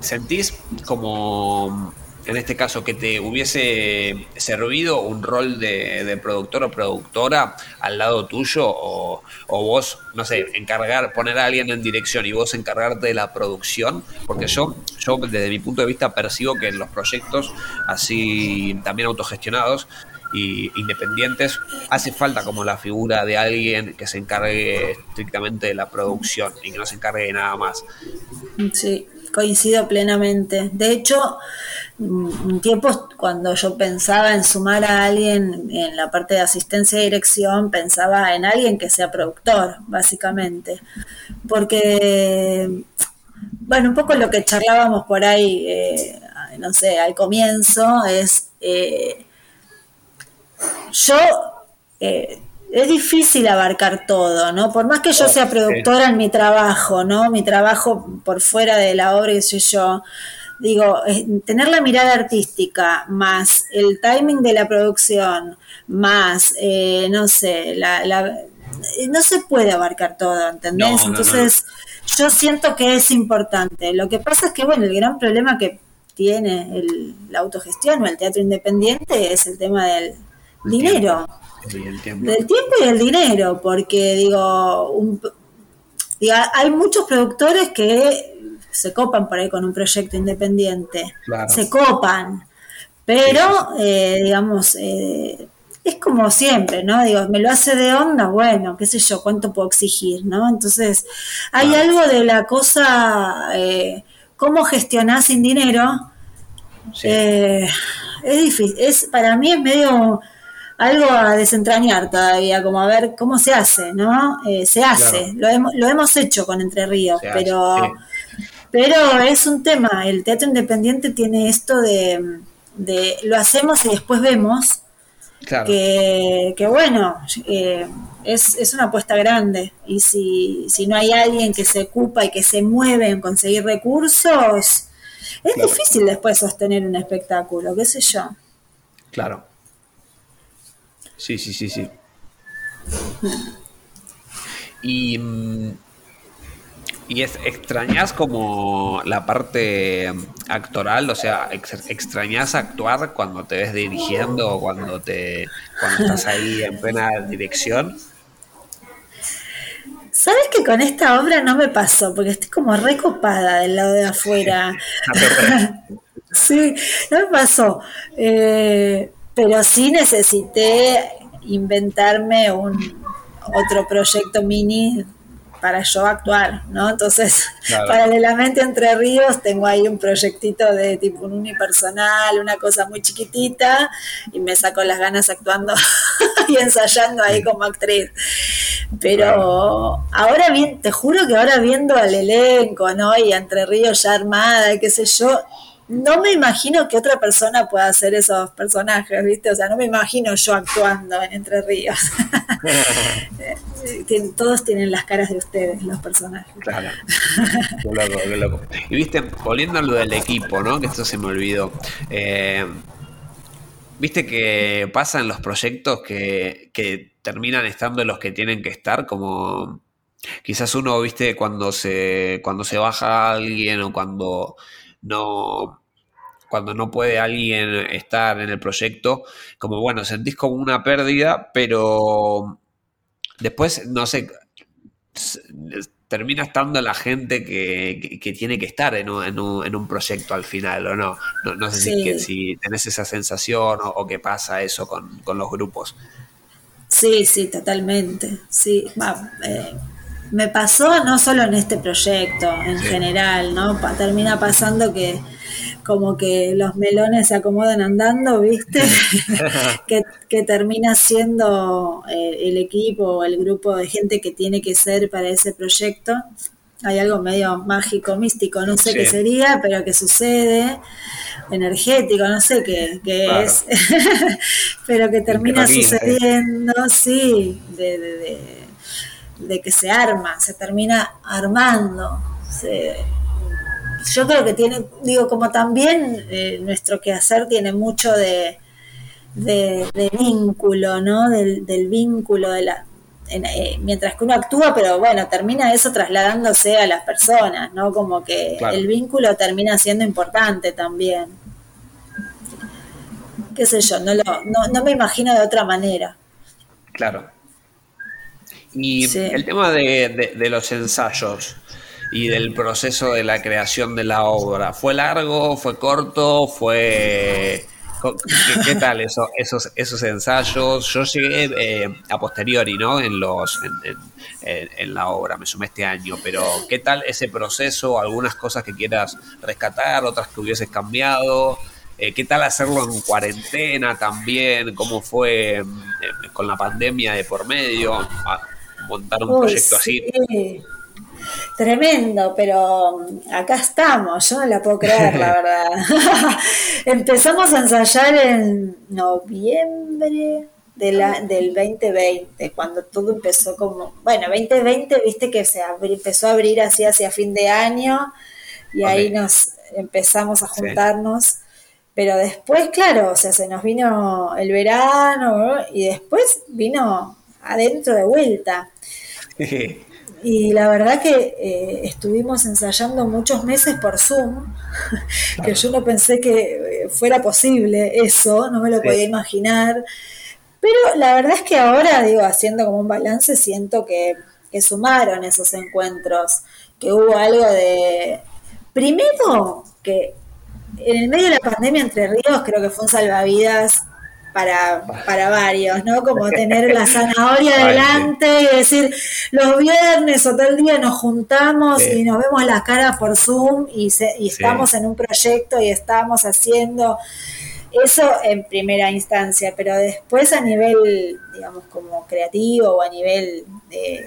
¿sentís como en este caso, que te hubiese servido un rol de, productor o productora al lado tuyo o, vos, no sé, encargar, poner a alguien en dirección y vos encargarte de la producción? Porque yo, yo desde mi punto de vista percibo que en los proyectos así también autogestionados y independientes hace falta como la figura de alguien que se encargue estrictamente de la producción y que no se encargue de nada más. Sí, coincido plenamente. De hecho, un tiempo cuando yo pensaba en sumar a alguien en la parte de asistencia y dirección, pensaba en alguien que sea productor, básicamente. Porque, bueno, un poco lo que charlábamos por ahí, eh, no sé, al comienzo, es, eh, yo, eh, es difícil abarcar todo, ¿no? Por más que yo sea productora en mi trabajo, ¿no? Mi trabajo por fuera de la obra, y soy yo digo, tener la mirada artística, más el timing de la producción, más, eh, no sé, la, no se puede abarcar todo, ¿entendés? Entonces, yo siento que es importante. Lo que pasa es que, bueno, el gran problema que tiene el, la autogestión o el teatro independiente es el tema del dinero. Del tiempo y el dinero, porque digo, hay muchos productores que se copan por ahí con un proyecto independiente, se copan, pero eh, digamos, eh, es como siempre, ¿no? Digo, me lo hace de onda, bueno, qué sé yo, cuánto puedo exigir, ¿no? Entonces, hay algo de la cosa, eh, cómo gestionar sin dinero, es difícil, es, para mí es medio algo a desentrañar todavía, como a ver cómo se hace, ¿no? se hace, lo, hemos, lo hemos hecho con Entre Ríos, pero... Pero es un tema, el teatro independiente tiene esto de, lo hacemos y después vemos, que, bueno, eh, es, es, una apuesta grande. Y si, si no hay alguien que se ocupa y que se mueve en conseguir recursos, es difícil después sostener un espectáculo, qué sé yo. Claro. Sí, sí, sí, sí. Y mm, ¿Y es, extrañas como la parte actoral? O sea, ¿extrañas actuar cuando te ves dirigiendo o cuando, te, cuando estás ahí en plena dirección? ¿Sabes que con esta obra no me pasó? Porque estoy como recopada del lado de afuera. <laughs> <laughs> sí, no me pasó. Eh, pero sí necesité inventarme un otro proyecto mini para yo actuar, ¿no? Entonces, <laughs> paralelamente entre Ríos tengo ahí un proyectito de tipo un unipersonal, una cosa muy chiquitita, y me saco las ganas actuando <laughs> y ensayando ahí como actriz. Pero ahora bien, te juro que ahora viendo al elenco, ¿no? Y Entre Ríos ya armada, qué sé yo, no me imagino que otra persona pueda hacer esos personajes, ¿viste? O sea, no me imagino yo actuando en Entre Ríos. <laughs> Todos tienen las caras de ustedes, los personajes. Claro. Qué loco, qué loco. Y viste, volviendo a lo del equipo, ¿no? Que esto se me olvidó. Eh, viste que pasan los proyectos que, que terminan estando los que tienen que estar, como quizás uno, viste, cuando se, cuando se baja alguien o cuando no cuando no puede alguien estar en el proyecto, como bueno, sentís como una pérdida, pero después, no sé, termina estando la gente que, tiene que estar en un, en, un, proyecto al final, ¿o no? No, sé si, si, tenés esa sensación o, qué pasa eso con, los grupos. Sí, sí, totalmente. Sí, eh, me pasó no solo en este proyecto, en general, ¿no? termina pasando que como que los melones se acomodan andando, ¿viste? <laughs> que, termina siendo eh, el equipo o el grupo de gente que tiene que ser para ese proyecto. Hay algo medio mágico, místico, no sé qué sería, pero que sucede, energético, no sé qué, es, <laughs> pero que termina sucediendo, sí, de de que se arma, se termina armando. Yo creo que tiene, digo, como también eh, nuestro quehacer tiene mucho de, de, vínculo, ¿no? Del, vínculo de la... Eh, mientras que uno actúa, pero bueno, termina eso trasladándose a las personas, ¿no? Como que el vínculo termina siendo importante también. Qué sé yo, no, lo, no, no me imagino de otra manera. Claro, y el tema de, los ensayos y del proceso de la creación de la obra, ¿fue largo? ¿Fue corto? ¿Fue... ¿Qué, tal eso, esos, esos ensayos? Yo llegué eh, a posteriori, ¿no? En, los, en, la obra, me sumé este año, pero ¿qué tal ese proceso? ¿Algunas cosas que quieras rescatar, otras que hubieses cambiado? Eh, ¿Qué tal hacerlo en cuarentena también? ¿Cómo fue eh, con la pandemia de por medio? Ah, montar un proyecto así. Tremendo, pero mm, acá estamos, yo no la puedo creer, la <laughs> verdad. <laughs> Empezamos a ensayar en noviembre de la, del 2020, cuando todo empezó como, bueno, 2020, viste que se empezó a abrir así hacia fin de año y ahí nos empezamos a juntarnos. Pero después, claro, o sea, se nos vino el verano y después vino adentro de vuelta. <laughs> Y la verdad que eh, estuvimos ensayando muchos meses por Zoom, <laughs> que yo no pensé que eh, fuera posible eso, no me lo podía imaginar. Pero la verdad es que ahora, digo, haciendo como un balance, siento que, que sumaron esos encuentros, que hubo algo de... Primero, que en el medio de la pandemia entre ríos creo que fue un salvavidas para, para varios, ¿no? Como tener la <laughs> zanahoria adelante y decir, los viernes o tal día nos juntamos y nos vemos las caras por Zoom y, y estamos en un proyecto y estamos haciendo eso en primera instancia, pero después a nivel, digamos, como creativo o a nivel de,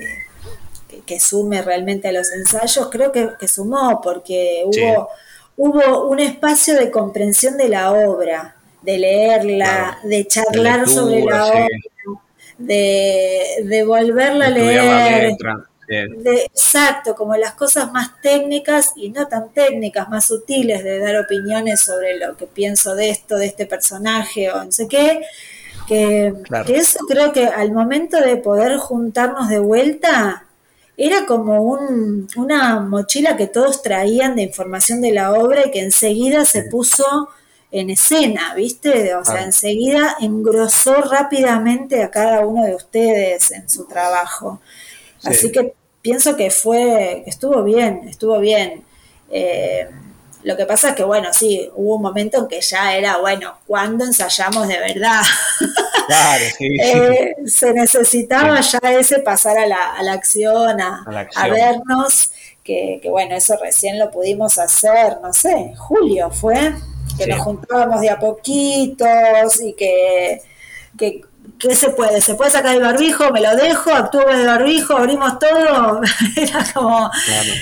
que, sume realmente a los ensayos, creo que, que sumó porque hubo, hubo un espacio de comprensión de la obra de leerla, de charlar sobre la obra, de, volverla a leer. exacto, como las cosas más técnicas y no tan técnicas, más sutiles, de dar opiniones sobre lo que pienso de esto, de este personaje o no sé qué, que, eso creo que al momento de poder juntarnos de vuelta, era como un, una mochila que todos traían de información de la obra y que enseguida se puso en escena, ¿viste? O sea, enseguida engrosó rápidamente a cada uno de ustedes en su trabajo. Así que pienso que fue, estuvo bien, estuvo bien. Eh, lo que pasa es que, bueno, sí, hubo un momento en que ya era, bueno, ¿cuándo ensayamos de verdad? <laughs> Claro, sí, <laughs> eh, se necesitaba ya ese pasar a la, a la acción, a, a, vernos, que, que, bueno, eso recién lo pudimos hacer, no sé, julio fue que nos juntábamos de a poquitos y que, que, se puede, se puede sacar el barbijo, me lo dejo, actúo de barbijo, abrimos todo, <laughs> era como,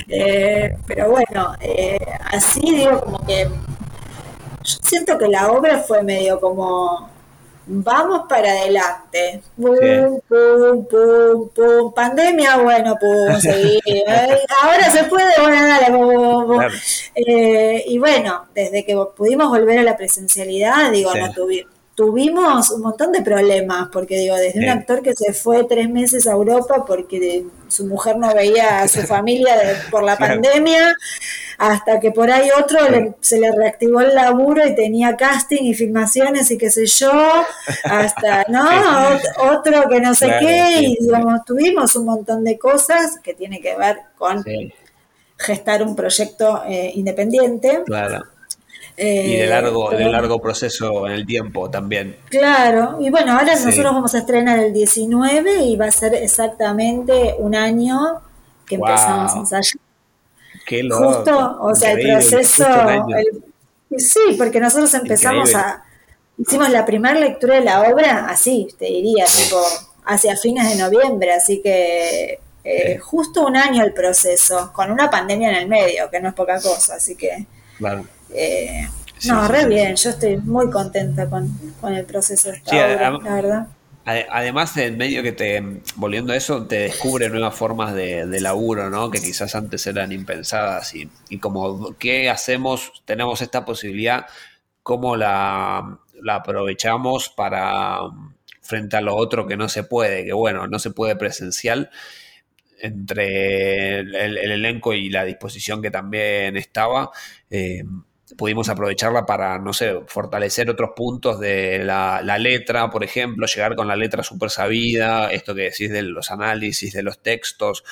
eh, pero bueno, eh, así digo como que yo siento que la obra fue medio como vamos para adelante. Pum, pum, pum, pum. Pandemia, bueno, pum, <laughs> seguir. Ahora se puede, bueno, dale, pum, pum. Eh, y bueno, desde que pudimos volver a la presencialidad, digo, no tuvimos tuvimos un montón de problemas, porque digo, desde un actor que se fue tres meses a Europa porque su mujer no veía a su <laughs> familia por la pandemia, hasta que por ahí otro se le reactivó el laburo y tenía casting y filmaciones y qué sé yo, hasta, <laughs> ¿no? Otro que no sé qué, y digamos, tuvimos un montón de cosas que tiene que ver con gestar un proyecto eh, independiente. Claro y de largo, de largo proceso en el tiempo también. Claro, y bueno, ahora nosotros vamos a estrenar el 19 y va a ser exactamente un año que empezamos a ensayar. Qué loco. Justo, o sea, el proceso. sí, porque nosotros empezamos a. Hicimos la primera lectura de la obra así, te diría, tipo, hacia fines de noviembre, así que eh, justo un año el proceso, con una pandemia en el medio, que no es poca cosa, así que. Claro. Eh, no, re bien, yo estoy muy contenta con, el proceso de esta la verdad. Además, en medio que te, volviendo a eso, te descubre nuevas formas de, laburo, ¿no? Que quizás antes eran impensadas y, y como, ¿qué hacemos? Tenemos esta posibilidad, ¿cómo la, aprovechamos para, frente a lo otro que no se puede? Que bueno, no se puede presencial, entre el, elenco y la disposición que también estaba, eh, pudimos aprovecharla para, no sé, fortalecer otros puntos de la, letra, por ejemplo, llegar con la letra súper sabida, esto que decís de los análisis, de los textos,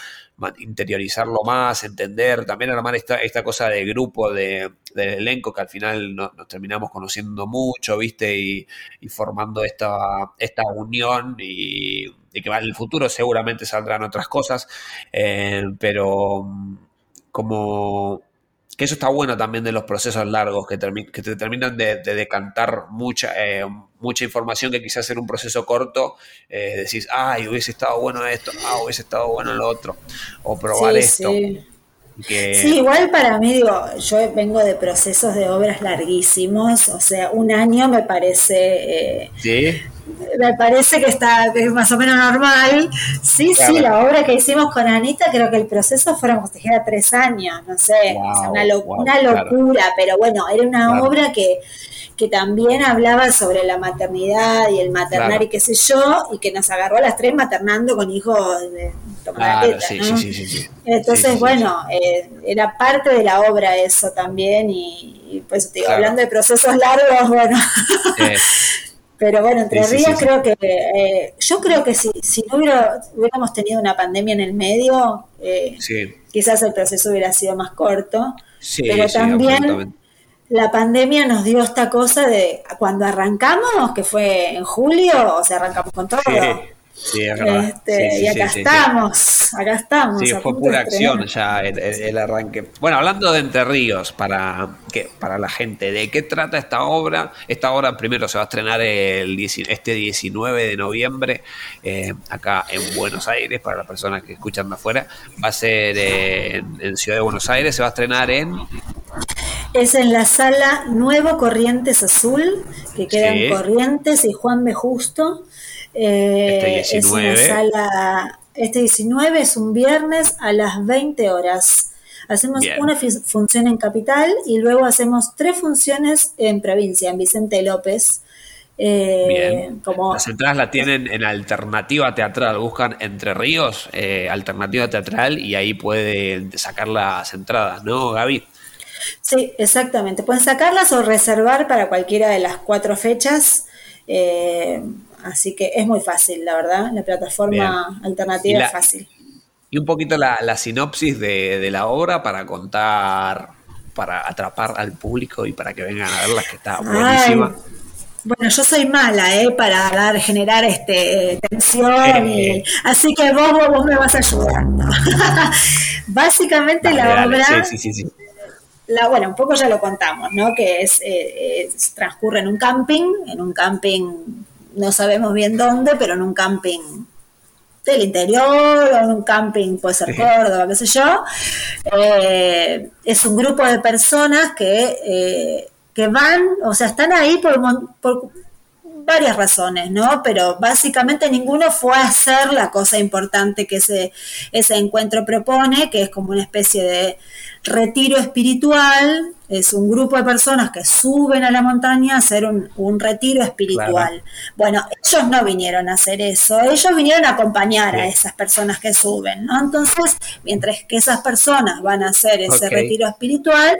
interiorizarlo más, entender, también armar esta, esta cosa de grupo de, del elenco que al final nos terminamos conociendo mucho, ¿viste? Y, formando esta, esta unión y, que en el futuro seguramente saldrán otras cosas, eh, pero mm, como que eso está bueno también de los procesos largos, que, que te terminan de, decantar mucha, eh, mucha información que quizás en un proceso corto eh, decís, ay, hubiese estado bueno esto, ah, hubiese estado bueno lo otro, o probar esto. Sí. Sí, igual para mí, digo, yo vengo de procesos de obras larguísimos, o sea, un año me parece... Eh, ¿Sí? Me parece que está más o menos normal. Sí, sí, la obra que hicimos con Anita, creo que el proceso fueron como tres años, no sé, una, locura, pero bueno, era una obra que que también hablaba sobre la maternidad y el maternar y qué sé yo, y que nos agarró a las tres maternando con hijos de tomar Entonces, bueno, eh, era parte de la obra eso también, y, pues digo, hablando de procesos largos, bueno. <laughs> Pero bueno, entre Ríos creo que, eh, yo creo que si, si no hubiéramos tenido una pandemia en el medio, eh, quizás el proceso hubiera sido más corto. pero también la pandemia nos dio esta cosa de cuando arrancamos, que fue en julio, o sea, arrancamos con todo. Sí, es verdad. Este, y acá estamos, acá estamos. Sí, fue pura acción ya el, arranque. Bueno, hablando de Entre Ríos, para, que, para la gente, ¿de qué trata esta obra? Esta obra primero se va a estrenar el, este 19 de noviembre eh, acá en Buenos Aires, para las personas que escuchan de afuera. Va a ser en, en Ciudad de Buenos Aires, se va a estrenar en... Es en la sala Nuevo Corrientes Azul, que queda en Corrientes y Juan B. Justo. Eh, este 19. Es sala, este 19 es un viernes a las 20 horas. Hacemos una función en Capital y luego hacemos tres funciones en provincia, en Vicente López. Eh, Bien. Como... Las entradas la tienen en alternativa teatral, buscan Entre Ríos, eh, alternativa teatral y ahí pueden sacar las entradas, ¿no, Gaby? Sí, exactamente. Pueden sacarlas o reservar para cualquiera de las cuatro fechas. Eh, así que es muy fácil, la verdad. La plataforma alternativa es fácil. Y un poquito la, sinopsis de, la obra para contar, para atrapar al público y para que vengan a verla, que está buenísima. Bueno, yo soy mala, ¿eh? Para dar, generar este tensión, y, así que vos, vos, me vas ayudando. <laughs> Básicamente la obra sí, sí, sí, bueno, un poco ya lo contamos, ¿no? Que eh, es, transcurre en un camping, en un camping, no sabemos bien dónde, pero en un camping del interior o en un camping, puede ser Córdoba, qué sé yo. Eh, es un grupo de personas que eh, que van, o sea, están ahí por, por varias razones, ¿no? Pero básicamente ninguno fue a hacer la cosa importante que ese, ese encuentro propone, que es como una especie de retiro espiritual. Es un grupo de personas que suben a la montaña a hacer un, retiro espiritual. Bueno, ellos no vinieron a hacer eso, ellos vinieron a acompañar a esas personas que suben, ¿no? Entonces, mientras que esas personas van a hacer ese retiro espiritual,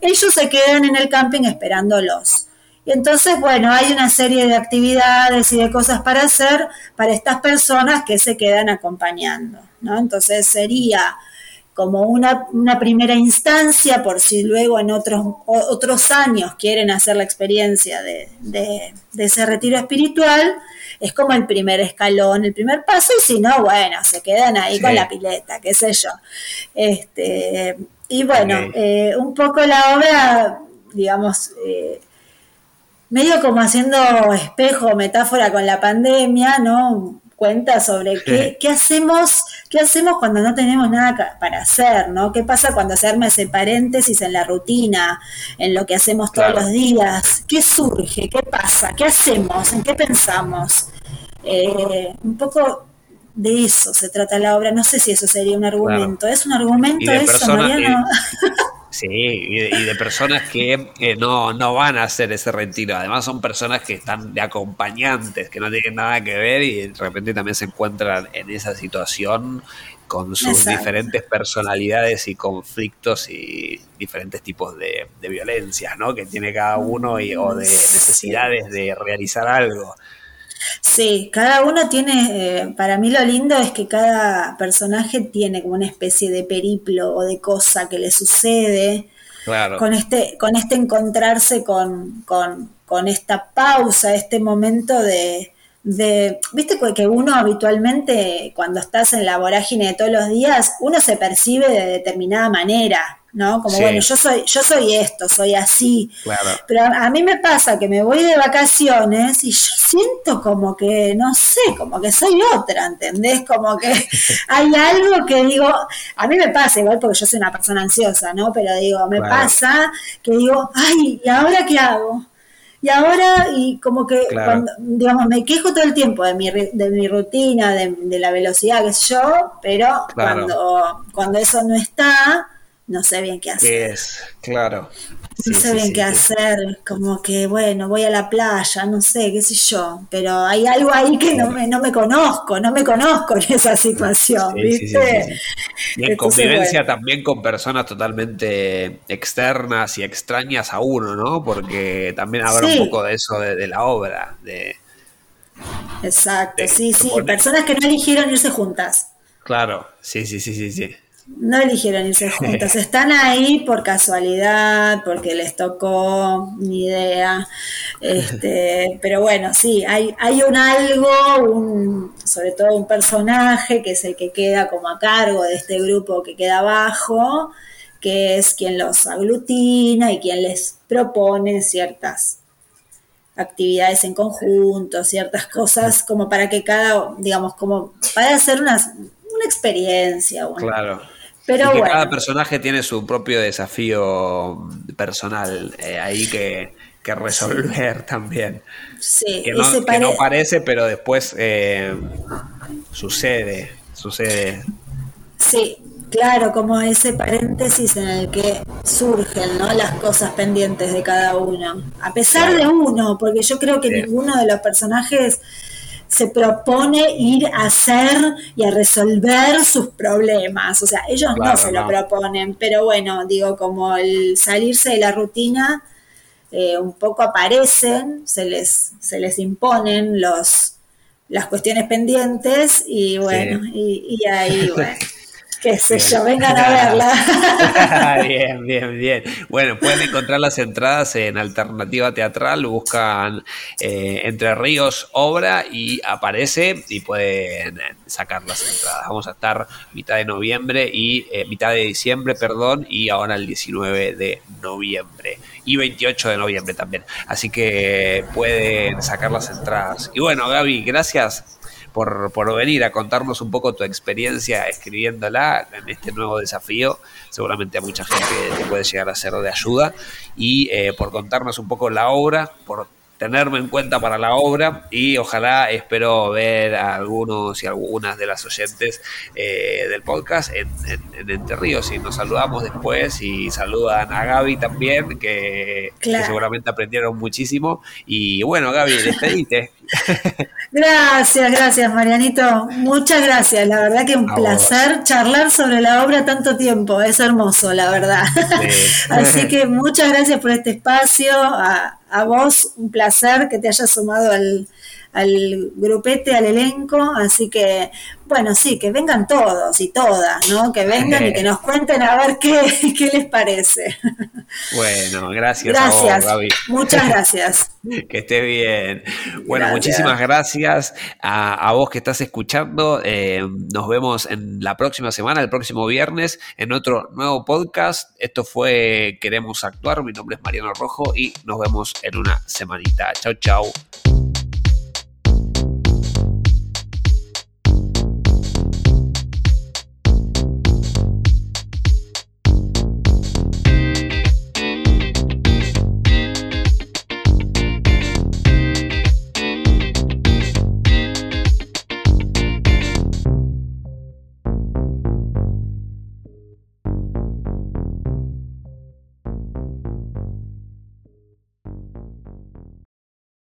ellos se quedan en el camping esperándolos. Y entonces, bueno, hay una serie de actividades y de cosas para hacer para estas personas que se quedan acompañando, ¿no? Entonces sería como una, primera instancia por si luego en otros, otros años quieren hacer la experiencia de, ese retiro espiritual, es como el primer escalón, el primer paso, y si no, bueno, se quedan ahí con la pileta, qué sé yo. Este, y bueno, eh, un poco la obra, digamos, eh, medio como haciendo espejo, metáfora con la pandemia, ¿no? Cuenta sobre qué, qué hacemos, qué hacemos cuando no tenemos nada para hacer, ¿no? ¿Qué pasa cuando se arma ese paréntesis en la rutina, en lo que hacemos todos los días? ¿Qué surge? ¿Qué pasa? ¿Qué hacemos? ¿En qué pensamos? Eh, un poco de eso se trata la obra. No sé si eso sería un argumento. ¿Es un argumento eso, Mariano? <laughs> Sí, y de, personas que eh, no, no van a hacer ese retiro. Además son personas que están de acompañantes, que no tienen nada que ver y de repente también se encuentran en esa situación con sus diferentes personalidades y conflictos y diferentes tipos de, de violencias ¿no? que tiene cada uno y, o de necesidades de realizar algo. Sí, cada uno tiene, eh, para mí lo lindo es que cada personaje tiene como una especie de periplo o de cosa que le sucede. Con este, con este encontrarse con, con, con esta pausa, este momento de, de, viste que uno habitualmente cuando estás en la vorágine de todos los días, uno se percibe de determinada manera, ¿no? Como bueno, yo soy, yo soy esto, soy así. Pero a, mí me pasa que me voy de vacaciones y yo siento como que, no sé, como que soy otra, ¿entendés? Como que <laughs> hay algo que digo, a mí me pasa, igual porque yo soy una persona ansiosa, ¿no? Pero digo, me pasa que digo, ay, ¿y ahora qué hago? Y ahora, y como que, cuando, digamos, me quejo todo el tiempo de mi, de mi rutina, de, de la velocidad que yo, pero cuando, cuando eso no está, no sé bien qué hacer. es? Claro. no sé bien qué hacer, como que bueno, voy a la playa, no sé, qué sé yo, pero hay algo ahí que no me, no me conozco, no me conozco en esa situación, ¿viste? Y en convivencia también con personas totalmente externas y extrañas a uno, ¿no? Porque también habrá un poco de eso de, la obra, de... Exacto, sí, sí, personas que no eligieron irse juntas. Claro, sí, sí, sí, sí, sí. No eligieron irse <laughs> juntas, están ahí por casualidad, porque les tocó, ni idea. Este, <laughs> pero bueno, sí, hay, hay un algo, un, sobre todo un personaje que es el que queda como a cargo de este grupo que queda abajo, que es quien los aglutina y quien les propone ciertas actividades en conjunto, ciertas cosas como para que cada, digamos, como para hacer una, una experiencia. claro pero que cada personaje tiene su propio desafío personal eh, ahí que, resolver <laughs> también. Sí, que no, parece, pero después eh, sucede, sucede. Sí, claro, como ese paréntesis en el que surgen ¿no? las cosas pendientes de cada uno. A pesar de uno, porque yo creo que ninguno de los personajes se propone ir a hacer y a resolver sus problemas. O sea, ellos no se lo proponen, pero bueno, digo, como el salirse de la rutina, eh, un poco aparecen, se les, se les imponen los, las cuestiones pendientes y bueno, y, y ahí, bueno <laughs> qué sé yo, vengan a verla. <laughs> bien, bien, bien. Bueno, pueden encontrar las entradas en Alternativa Teatral, buscan eh, Entre Ríos Obra y aparece y pueden sacar las entradas. Vamos a estar mitad de noviembre y eh, mitad de diciembre, perdón, y ahora el 19 de noviembre y 28 de noviembre también. Así que pueden sacar las entradas. Y bueno, Gaby, gracias por, por venir a contarnos un poco tu experiencia escribiéndola en este nuevo desafío. Seguramente a mucha gente te puede llegar a ser de ayuda y eh, por contarnos un poco la obra, por tenerme en cuenta para la obra y ojalá espero ver a algunos y algunas de las oyentes eh, del podcast en, Entre Ríos. Y nos saludamos después y saludan a Gaby también que, seguramente aprendieron muchísimo. Y bueno Gaby, despedite. <laughs> Gracias, gracias Marianito, muchas gracias, la verdad que un placer charlar sobre la obra tanto tiempo, es hermoso la verdad. <laughs> Así que muchas gracias por este espacio, a, a vos un placer que te hayas sumado al, al grupete, al elenco, así que bueno, sí, que vengan todos y todas, ¿no? Que vengan y que nos cuenten a ver qué, <laughs> qué les parece. Bueno, gracias, <laughs> gracias. A vos, Gaby. Muchas gracias. que esté bien. Bueno, muchísimas gracias a, vos que estás escuchando. Eh, nos vemos en la próxima semana, el próximo viernes, en otro nuevo podcast. Esto fue Queremos Actuar. Mi nombre es Mariano Rojo y nos vemos en una semanita. Chau, chau.